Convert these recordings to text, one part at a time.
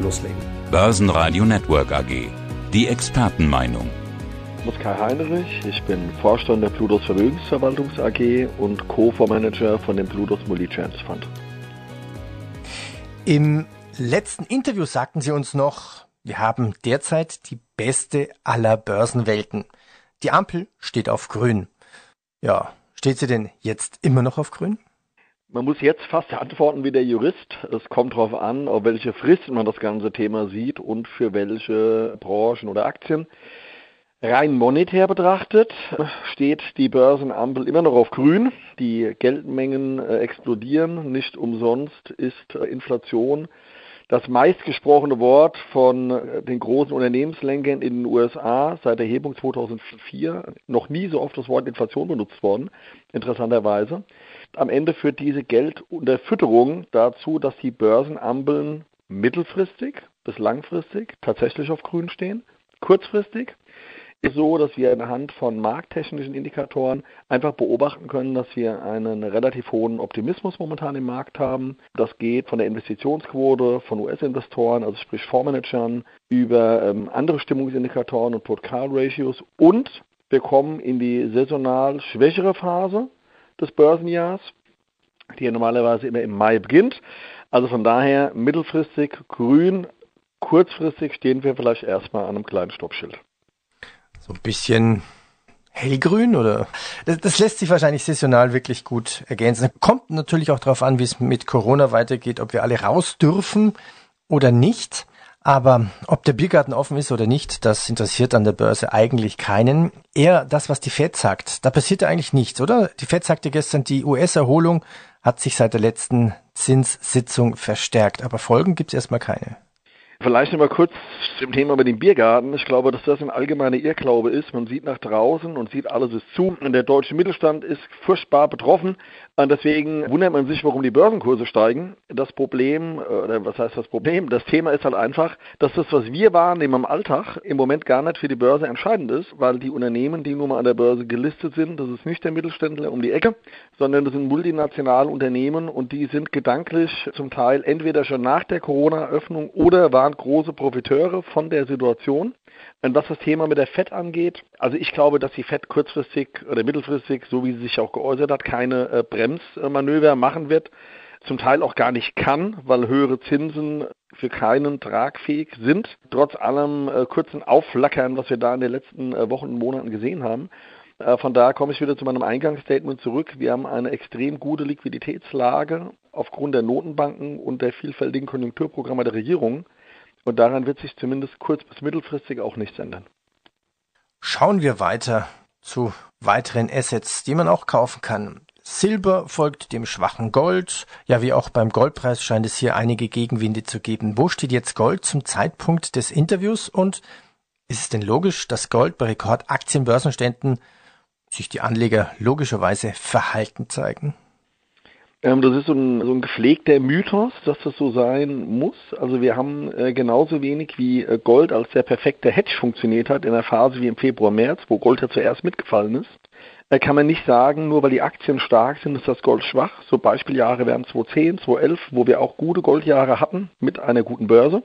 loslegen. Börsenradio Network AG. Die Expertenmeinung. Ich bin Kai Heinrich, ich bin Vorstand der Plutos Vermögensverwaltungs AG und Co-Fondsmanager von dem Plutos Multi-Chance Fund. Im letzten Interview sagten Sie uns noch, wir haben derzeit die beste aller Börsenwelten. Die Ampel steht auf grün. Ja, steht sie denn jetzt immer noch auf grün? Man muss jetzt fast antworten wie der Jurist. Es kommt darauf an, auf welche Frist man das ganze Thema sieht und für welche Branchen oder Aktien. Rein monetär betrachtet steht die Börsenampel immer noch auf grün. Die Geldmengen äh, explodieren. Nicht umsonst ist äh, Inflation das meistgesprochene Wort von äh, den großen Unternehmenslenkern in den USA seit der Erhebung 2004. Noch nie so oft das Wort Inflation benutzt worden, interessanterweise am Ende führt diese Geldunterfütterung dazu, dass die Börsenampeln mittelfristig bis langfristig tatsächlich auf grün stehen. Kurzfristig ist so, dass wir anhand von markttechnischen Indikatoren einfach beobachten können, dass wir einen relativ hohen Optimismus momentan im Markt haben. Das geht von der Investitionsquote von US-Investoren, also sprich Fondsmanagern, über ähm, andere Stimmungsindikatoren und Port-Call-Ratios und wir kommen in die saisonal schwächere Phase des Börsenjahrs, die ja normalerweise immer im Mai beginnt. Also von daher mittelfristig grün, kurzfristig stehen wir vielleicht erstmal an einem kleinen Stoppschild. So ein bisschen hellgrün oder? Das, das, lässt sich wahrscheinlich saisonal wirklich gut ergänzen. Kommt natürlich auch darauf an, wie es mit Corona weitergeht, ob wir alle raus dürfen oder nicht. Aber ob der Biergarten offen ist oder nicht, das interessiert an der Börse eigentlich keinen. Eher das, was die Fed sagt. Da passiert ja eigentlich nichts, oder? Die Fed sagte gestern, die US-Erholung hat sich seit der letzten Zinssitzung verstärkt. Aber Folgen gibt es erstmal keine. Vielleicht noch mal kurz zum Thema mit dem Biergarten. Ich glaube, dass das ein allgemeiner Irrglaube ist. Man sieht nach draußen und sieht, alles ist zu. Und der deutsche Mittelstand ist furchtbar betroffen. Und deswegen wundert man sich, warum die Börsenkurse steigen. Das Problem, oder was heißt das Problem? Das Thema ist halt einfach, dass das, was wir wahrnehmen im Alltag, im Moment gar nicht für die Börse entscheidend ist, weil die Unternehmen, die nun mal an der Börse gelistet sind, das ist nicht der Mittelständler um die Ecke, sondern das sind multinationale Unternehmen und die sind gedanklich zum Teil entweder schon nach der Corona-Öffnung oder waren große Profiteure von der Situation. Und was das Thema mit der FED angeht, also ich glaube, dass die FED kurzfristig oder mittelfristig, so wie sie sich auch geäußert hat, keine äh, Bremsmanöver machen wird, zum Teil auch gar nicht kann, weil höhere Zinsen für keinen tragfähig sind, trotz allem äh, kurzen Aufflackern, was wir da in den letzten äh, Wochen und Monaten gesehen haben. Äh, von daher komme ich wieder zu meinem Eingangsstatement zurück. Wir haben eine extrem gute Liquiditätslage aufgrund der Notenbanken und der vielfältigen Konjunkturprogramme der Regierung. Und daran wird sich zumindest kurz- bis mittelfristig auch nichts ändern. Schauen wir weiter zu weiteren Assets, die man auch kaufen kann. Silber folgt dem schwachen Gold. Ja, wie auch beim Goldpreis scheint es hier einige Gegenwinde zu geben. Wo steht jetzt Gold zum Zeitpunkt des Interviews? Und ist es denn logisch, dass Gold bei Rekordaktienbörsenständen sich die Anleger logischerweise verhalten zeigen? Ähm, das ist so ein, so ein gepflegter Mythos, dass das so sein muss. Also wir haben äh, genauso wenig wie äh, Gold als der perfekte Hedge funktioniert hat in der Phase wie im Februar, März, wo Gold ja zuerst mitgefallen ist, äh, kann man nicht sagen, nur weil die Aktien stark sind, ist das Gold schwach. So Beispieljahre wären 2010, 2011, wo wir auch gute Goldjahre hatten mit einer guten Börse.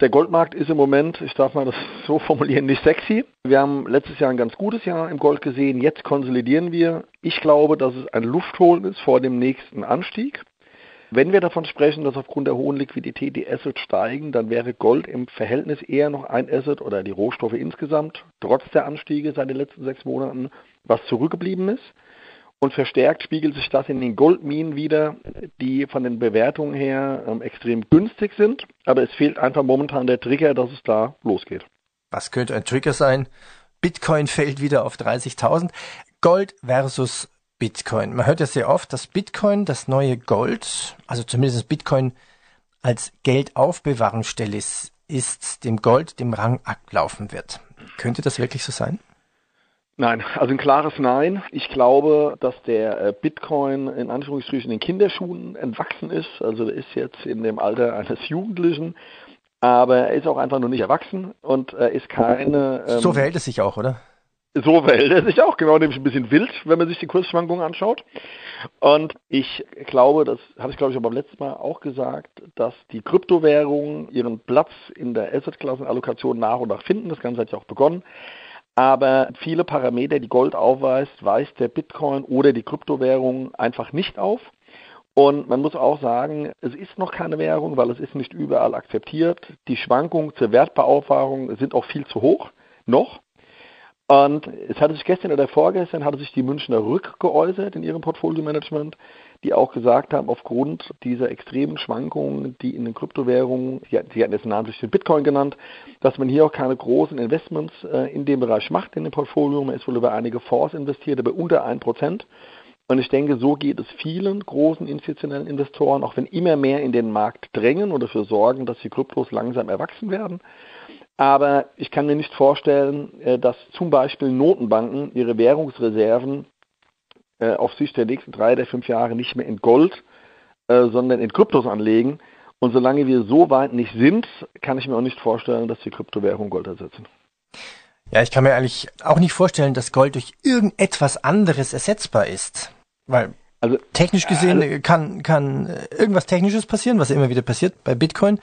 Der Goldmarkt ist im Moment, ich darf mal das so formulieren, nicht sexy. Wir haben letztes Jahr ein ganz gutes Jahr im Gold gesehen. Jetzt konsolidieren wir. Ich glaube, dass es ein Luftholen ist vor dem nächsten Anstieg. Wenn wir davon sprechen, dass aufgrund der hohen Liquidität die Assets steigen, dann wäre Gold im Verhältnis eher noch ein Asset oder die Rohstoffe insgesamt, trotz der Anstiege seit den letzten sechs Monaten, was zurückgeblieben ist. Und verstärkt spiegelt sich das in den Goldminen wieder, die von den Bewertungen her ähm, extrem günstig sind. Aber es fehlt einfach momentan der Trigger, dass es da losgeht. Was könnte ein Trigger sein? Bitcoin fällt wieder auf 30.000. Gold versus Bitcoin. Man hört ja sehr oft, dass Bitcoin das neue Gold, also zumindest Bitcoin als Geldaufbewahrungsstelle ist, dem Gold dem Rang ablaufen wird. Könnte das wirklich so sein? Nein, also ein klares Nein. Ich glaube, dass der äh, Bitcoin in Anführungsstrichen in Kinderschuhen entwachsen ist. Also er ist jetzt in dem Alter eines Jugendlichen, aber er ist auch einfach noch nicht erwachsen und er ist keine. Ähm, so verhält es sich auch, oder? So verhält er sich auch, genau, nämlich ein bisschen wild, wenn man sich die Kursschwankungen anschaut. Und ich glaube, das hatte ich glaube ich aber beim letzten Mal auch gesagt, dass die Kryptowährungen ihren Platz in der Assetklassenallokation nach und nach finden. Das Ganze hat ja auch begonnen. Aber viele Parameter, die Gold aufweist, weist der Bitcoin oder die Kryptowährung einfach nicht auf. Und man muss auch sagen, es ist noch keine Währung, weil es ist nicht überall akzeptiert. Die Schwankungen zur Wertbeauffahrung sind auch viel zu hoch, noch. Und es hatte sich gestern oder vorgestern hatte sich die Münchner Rück geäußert in ihrem Portfolio-Management, die auch gesagt haben, aufgrund dieser extremen Schwankungen, die in den Kryptowährungen, sie hatten jetzt namentlich den Bitcoin genannt, dass man hier auch keine großen Investments äh, in dem Bereich macht in dem Portfolio. Man ist wohl über einige Fonds investiert, aber unter 1%. Und ich denke, so geht es vielen großen institutionellen Investoren, auch wenn immer mehr in den Markt drängen und dafür sorgen, dass die Kryptos langsam erwachsen werden. Aber ich kann mir nicht vorstellen, äh, dass zum Beispiel Notenbanken ihre Währungsreserven äh, auf Sicht der nächsten drei der fünf Jahre nicht mehr in Gold, äh, sondern in Kryptos anlegen. Und solange wir so weit nicht sind, kann ich mir auch nicht vorstellen, dass die Kryptowährungen Gold ersetzen. Ja, ich kann mir eigentlich auch nicht vorstellen, dass Gold durch irgendetwas anderes ersetzbar ist. Weil also, technisch gesehen also, kann, kann irgendwas Technisches passieren, was immer wieder passiert bei Bitcoin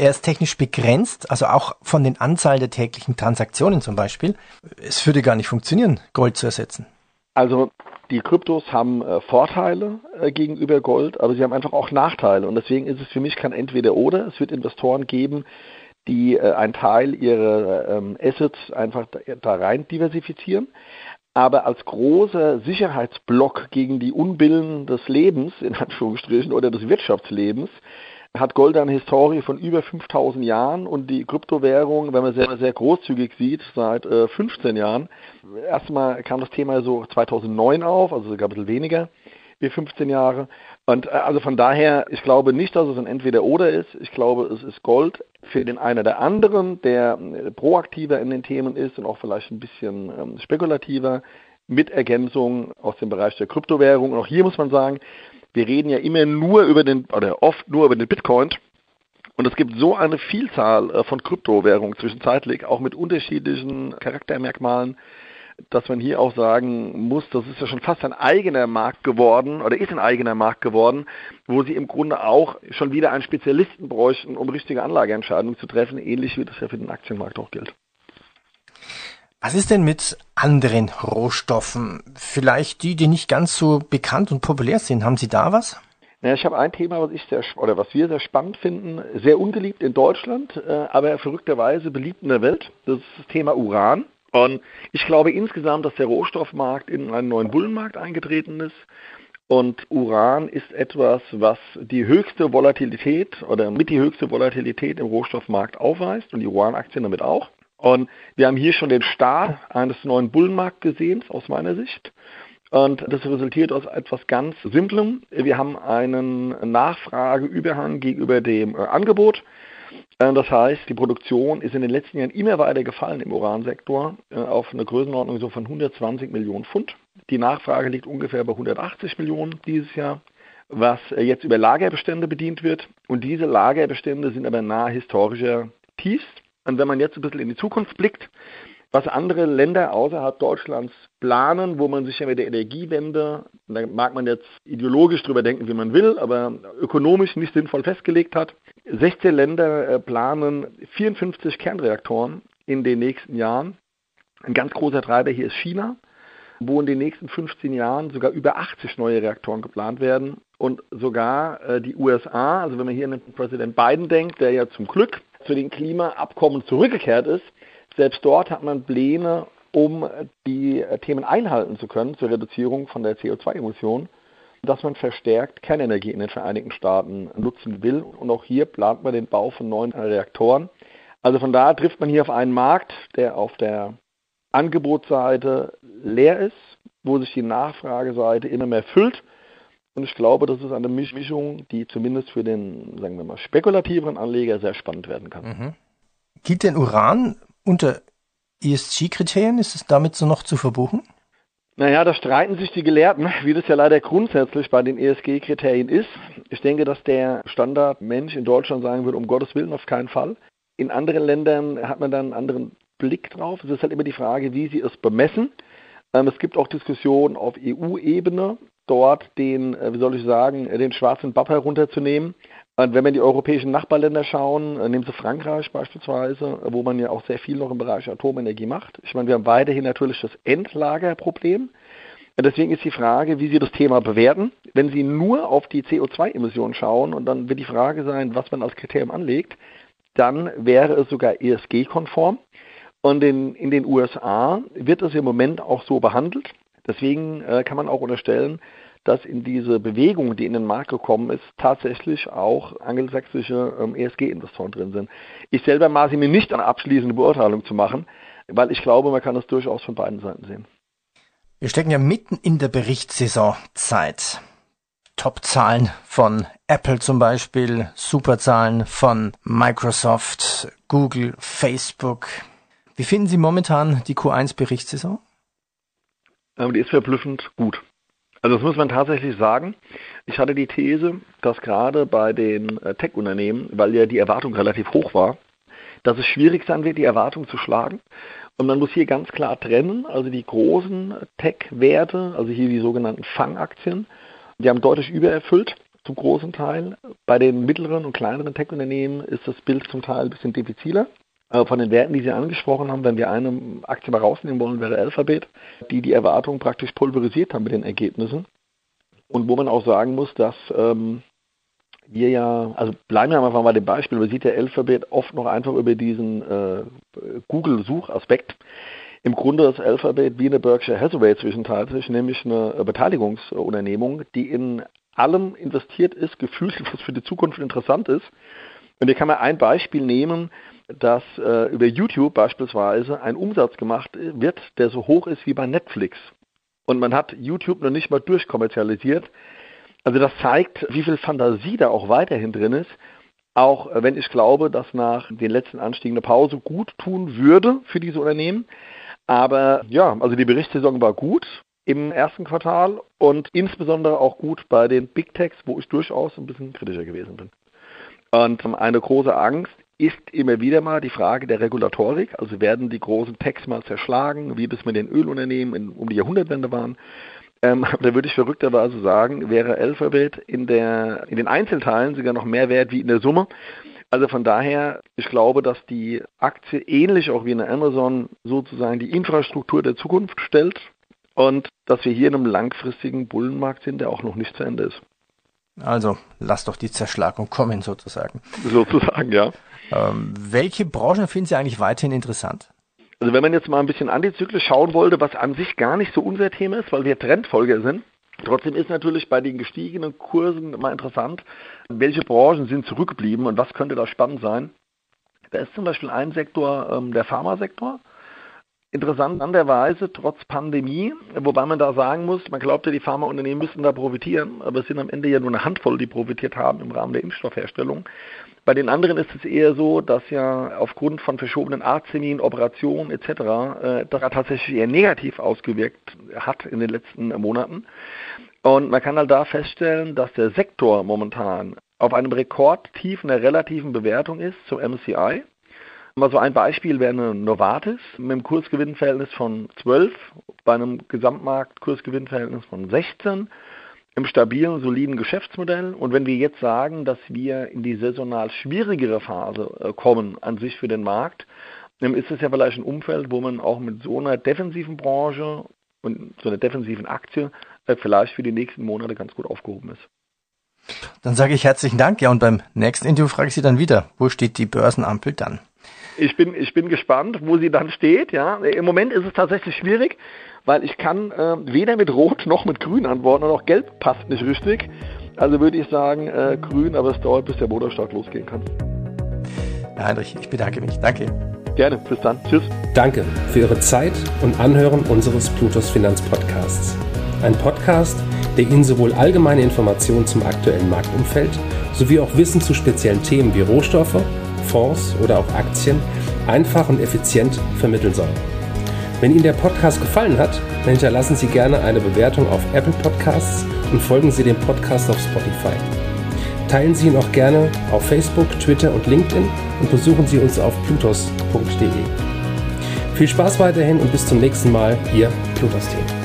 er ist technisch begrenzt, also auch von den Anzahl der täglichen Transaktionen zum Beispiel. Es würde gar nicht funktionieren, Gold zu ersetzen. Also die Kryptos haben äh, Vorteile äh, gegenüber Gold, aber sie haben einfach auch Nachteile. Und deswegen ist es für mich kein Entweder-Oder. Es wird Investoren geben, die äh, einen Teil ihrer ähm, Assets einfach da, da rein diversifizieren. Aber als großer Sicherheitsblock gegen die Unbillen des Lebens, in Anführungsstrichen, oder des Wirtschaftslebens, hat Gold eine Historie von über 5000 Jahren und die Kryptowährung, wenn man sehr, sehr großzügig sieht, seit äh, 15 Jahren. Erstmal kam das Thema so 2009 auf, also sogar ein bisschen weniger wie 15 Jahre. Und äh, also von daher, ich glaube nicht, dass es ein Entweder-Oder ist. Ich glaube, es ist Gold für den einen oder anderen, der äh, proaktiver in den Themen ist und auch vielleicht ein bisschen ähm, spekulativer mit Ergänzung aus dem Bereich der Kryptowährung. Und auch hier muss man sagen, wir reden ja immer nur über den, oder oft nur über den Bitcoin. Und es gibt so eine Vielzahl äh, von Kryptowährungen zwischenzeitlich, auch mit unterschiedlichen Charaktermerkmalen, dass man hier auch sagen muss, das ist ja schon fast ein eigener Markt geworden oder ist ein eigener Markt geworden, wo sie im Grunde auch schon wieder einen Spezialisten bräuchten, um richtige Anlageentscheidungen zu treffen, ähnlich wie das ja für den Aktienmarkt auch gilt. Was ist denn mit anderen Rohstoffen? Vielleicht die, die nicht ganz so bekannt und populär sind. Haben Sie da was? Ja, ich habe ein Thema, was ich sehr oder was wir sehr spannend finden, sehr ungeliebt in Deutschland, äh, aber verrückterweise beliebt in der Welt. Das ist das Thema Uran. Und ich glaube insgesamt, dass der Rohstoffmarkt in einen neuen Bullenmarkt eingetreten ist. Und Uran ist etwas, was die höchste Volatilität oder mit die höchste Volatilität im Rohstoffmarkt aufweist und die Uranaktien damit auch. Und wir haben hier schon den Start eines neuen Bullenmarkts gesehen, aus meiner Sicht. Und das resultiert aus etwas ganz Simplem. Wir haben einen Nachfrageüberhang gegenüber dem äh, Angebot. Äh, das heißt, die Produktion ist in den letzten Jahren immer weiter gefallen im Uransektor äh, auf eine Größenordnung so von 120 Millionen Pfund. Die Nachfrage liegt ungefähr bei 180 Millionen dieses Jahr, was jetzt über Lagerbestände bedient wird. Und diese Lagerbestände sind aber nahe historischer Tiefs. Und wenn man jetzt ein bisschen in die Zukunft blickt, was andere Länder außerhalb Deutschlands planen, wo man sich ja mit der Energiewende, da mag man jetzt ideologisch drüber denken, wie man will, aber ökonomisch nicht sinnvoll festgelegt hat. 16 Länder äh, planen 54 Kernreaktoren in den nächsten Jahren. Ein ganz großer Treiber hier ist China, wo in den nächsten 15 Jahren sogar über 80 neue Reaktoren geplant werden. Und sogar äh, die USA, also wenn man hier an den Präsident Biden denkt, der ja zum Glück zu den Klimaabkommen zurückgekehrt ist. Selbst dort hat man Pläne, um die Themen einhalten zu können zur Reduzierung von der CO2-Emission, dass man verstärkt Kernenergie in den Vereinigten Staaten nutzen will. Und auch hier plant man den Bau von neuen Reaktoren. Also von daher trifft man hier auf einen Markt, der auf der Angebotsseite leer ist, wo sich die Nachfrageseite immer mehr füllt Und ich glaube, das ist eine Mischung, die zumindest für den, sagen wir mal, spekulativeren Anleger sehr spannend werden kann. Mhm. Gilt denn Uran unter ESG-Kriterien? Ist es damit so noch zu verbuchen? Naja, da streiten sich die Gelehrten, wie das ja leider grundsätzlich bei den ESG-Kriterien ist. Ich denke, dass der Standardmensch in Deutschland sagen würde, um Gottes Willen auf keinen Fall. In anderen Ländern hat man dann einen anderen Blick drauf. Es ist halt immer die Frage, wie sie es bemessen. Ähm, es gibt auch Diskussionen auf EU-Ebene, dort den, äh, wie soll ich sagen, den schwarzen Bab herunterzunehmen. Und wenn wir in die europäischen Nachbarländer schauen, äh, nehmen Sie Frankreich beispielsweise, wo man ja auch sehr viel noch im Bereich Atomenergie macht. Ich meine, wir haben weiterhin natürlich das Endlagerproblem. Deswegen ist die Frage, wie Sie das Thema bewerten. Wenn Sie nur auf die CO2-Emissionen schauen und dann wird die Frage sein, was man als Kriterium anlegt, dann wäre es sogar ESG-konform. Und in, in den USA wird es im Moment auch so behandelt. Deswegen äh, kann man auch unterstellen, dass in diese Bewegung, die in den Markt gekommen ist, tatsächlich auch angelsächsische ähm, ESG-Investoren drin sind. Ich selber maße mir nicht eine abschließende Beurteilung zu machen, weil ich glaube, man kann das durchaus von beiden Seiten sehen. Wir stecken ja mitten in der Berichtssaisonzeit. Top-Zahlen von Apple zum Beispiel, Superzahlen von Microsoft, Google, Facebook. Wie finden Sie momentan die Q1-Berichtssaison? Ähm, die ist verblüffend gut. Also das muss man tatsächlich sagen. Ich hatte die These, dass gerade bei den äh, Tech-Unternehmen, weil ja die Erwartung relativ hoch war, dass es schwierig sein wird, die Erwartung zu schlagen. Und man muss hier ganz klar trennen, also die großen Tech-Werte, also hier die sogenannten Fangaktien, die haben deutlich übererfüllt zum großen Teil. Bei den mittleren und kleineren Tech-Unternehmen ist das Bild zum Teil ein bisschen diffiziler. Aber von den Werten, die Sie angesprochen haben, wenn wir eine Aktie mal rausnehmen wollen, wäre Alphabet, die die Erwartungen praktisch pulverisiert haben mit den Ergebnissen. Und wo man auch sagen muss, dass ähm, wir ja, also bleiben wir einfach mal dem Beispiel, man sieht ja Alphabet oft noch einfach über diesen äh, Google-Suchaspekt. Im Grunde ist Alphabet wie eine Berkshire Hathaway zwischenzeitlich, nämlich eine Beteiligungsunternehmung, die in allem investiert ist, gefühlt, was für die Zukunft interessant ist. Und hier kann man ein Beispiel nehmen, dass äh, über YouTube beispielsweise ein Umsatz gemacht wird, der so hoch ist wie bei Netflix. Und man hat YouTube noch nicht mal durchkommerzialisiert. Also das zeigt, wie viel Fantasie da auch weiterhin drin ist. Auch wenn ich glaube, dass nach den letzten Anstiegen eine Pause gut tun würde für diese Unternehmen. Aber ja, also die Berichtssaison war gut im ersten Quartal und insbesondere auch gut bei den Big Techs, wo ich durchaus ein bisschen kritischer gewesen bin. Und eine große Angst ist immer wieder mal die Frage der Regulatorik. Also werden die großen Techs mal zerschlagen, wie das mit den Ölunternehmen in, um die Jahrhundertwende waren. Ähm, da würde ich verrückterweise sagen, wäre Alphabet in, der, in den Einzelteilen sogar noch mehr wert wie in der Summe. Also von daher, ich glaube, dass die Aktie ähnlich auch wie eine Amazon sozusagen die Infrastruktur der Zukunft stellt und dass wir hier in einem langfristigen Bullenmarkt sind, der auch noch nicht zu Ende ist. Also lass doch die Zerschlagung kommen sozusagen. Sozusagen, ja. Ähm, welche Branchen finden Sie eigentlich weiterhin interessant? Also wenn man jetzt mal ein bisschen antizyklisch schauen wollte, was an sich gar nicht so unser Thema ist, weil wir Trendfolger sind, Trotzdem ist natürlich bei den gestiegenen Kursen mal interessant, welche Branchen sind zurückgeblieben und was könnte da spannend sein. Da ist zum Beispiel ein Sektor, ähm, der Pharmasektor. Interessanterweise trotz Pandemie, wobei man da sagen muss, man glaubte, die Pharmaunternehmen müssten da profitieren, aber es sind am Ende ja nur eine Handvoll, die profitiert haben im Rahmen der Impfstoffherstellung. Bei den anderen ist es eher so, dass ja aufgrund von verschobenen Arztterminen, Operationen etc. Äh, das tatsächlich eher negativ ausgewirkt hat in den letzten Monaten. Und man kann halt da feststellen, dass der Sektor momentan auf einem Rekordtief in der relativen Bewertung ist zum MSCI. Mal so ein Beispiel wäre eine Novartis mit einem Kursgewinnverhältnis von 12 bei einem Gesamtmarktkursgewinnverhältnis von 16 im stabilen, soliden Geschäftsmodell. Und wenn wir jetzt sagen, dass wir in die saisonal schwierigere Phase äh, kommen an sich für den Markt, dann ist es ja vielleicht ein Umfeld, wo man auch mit so einer defensiven Branche und so einer defensiven Aktie äh, vielleicht für die nächsten Monate ganz gut aufgehoben ist. Dann sage ich herzlichen Dank. Ja, und beim nächsten Interview frage ich Sie dann wieder, wo steht die Börsenampel dann? Ich bin, ich bin gespannt, wo sie dann steht. Ja, im Moment ist es tatsächlich schwierig weil ich kann äh, weder mit Rot noch mit Grün antworten und auch Gelb passt nicht richtig. Also würde ich sagen äh, Grün, aber es dauert, bis der Motorstart losgehen kann. Herr Heinrich, ich bedanke mich. Danke. Gerne, bis dann. Tschüss. Danke für Ihre Zeit und Anhören unseres Plutos Finanzpodcasts. Ein Podcast, der Ihnen sowohl allgemeine Informationen zum aktuellen Marktumfeld sowie auch Wissen zu speziellen Themen wie Rohstoffe, Fonds oder auch Aktien einfach und effizient vermitteln soll. Wenn Ihnen der Podcast gefallen hat, dann hinterlassen Sie gerne eine Bewertung auf Apple Podcasts und folgen Sie dem Podcast auf Spotify. Teilen Sie ihn auch gerne auf Facebook, Twitter und LinkedIn und besuchen Sie uns auf plutos.de. Viel Spaß weiterhin und bis zum nächsten Mal, Ihr Plutos-Team.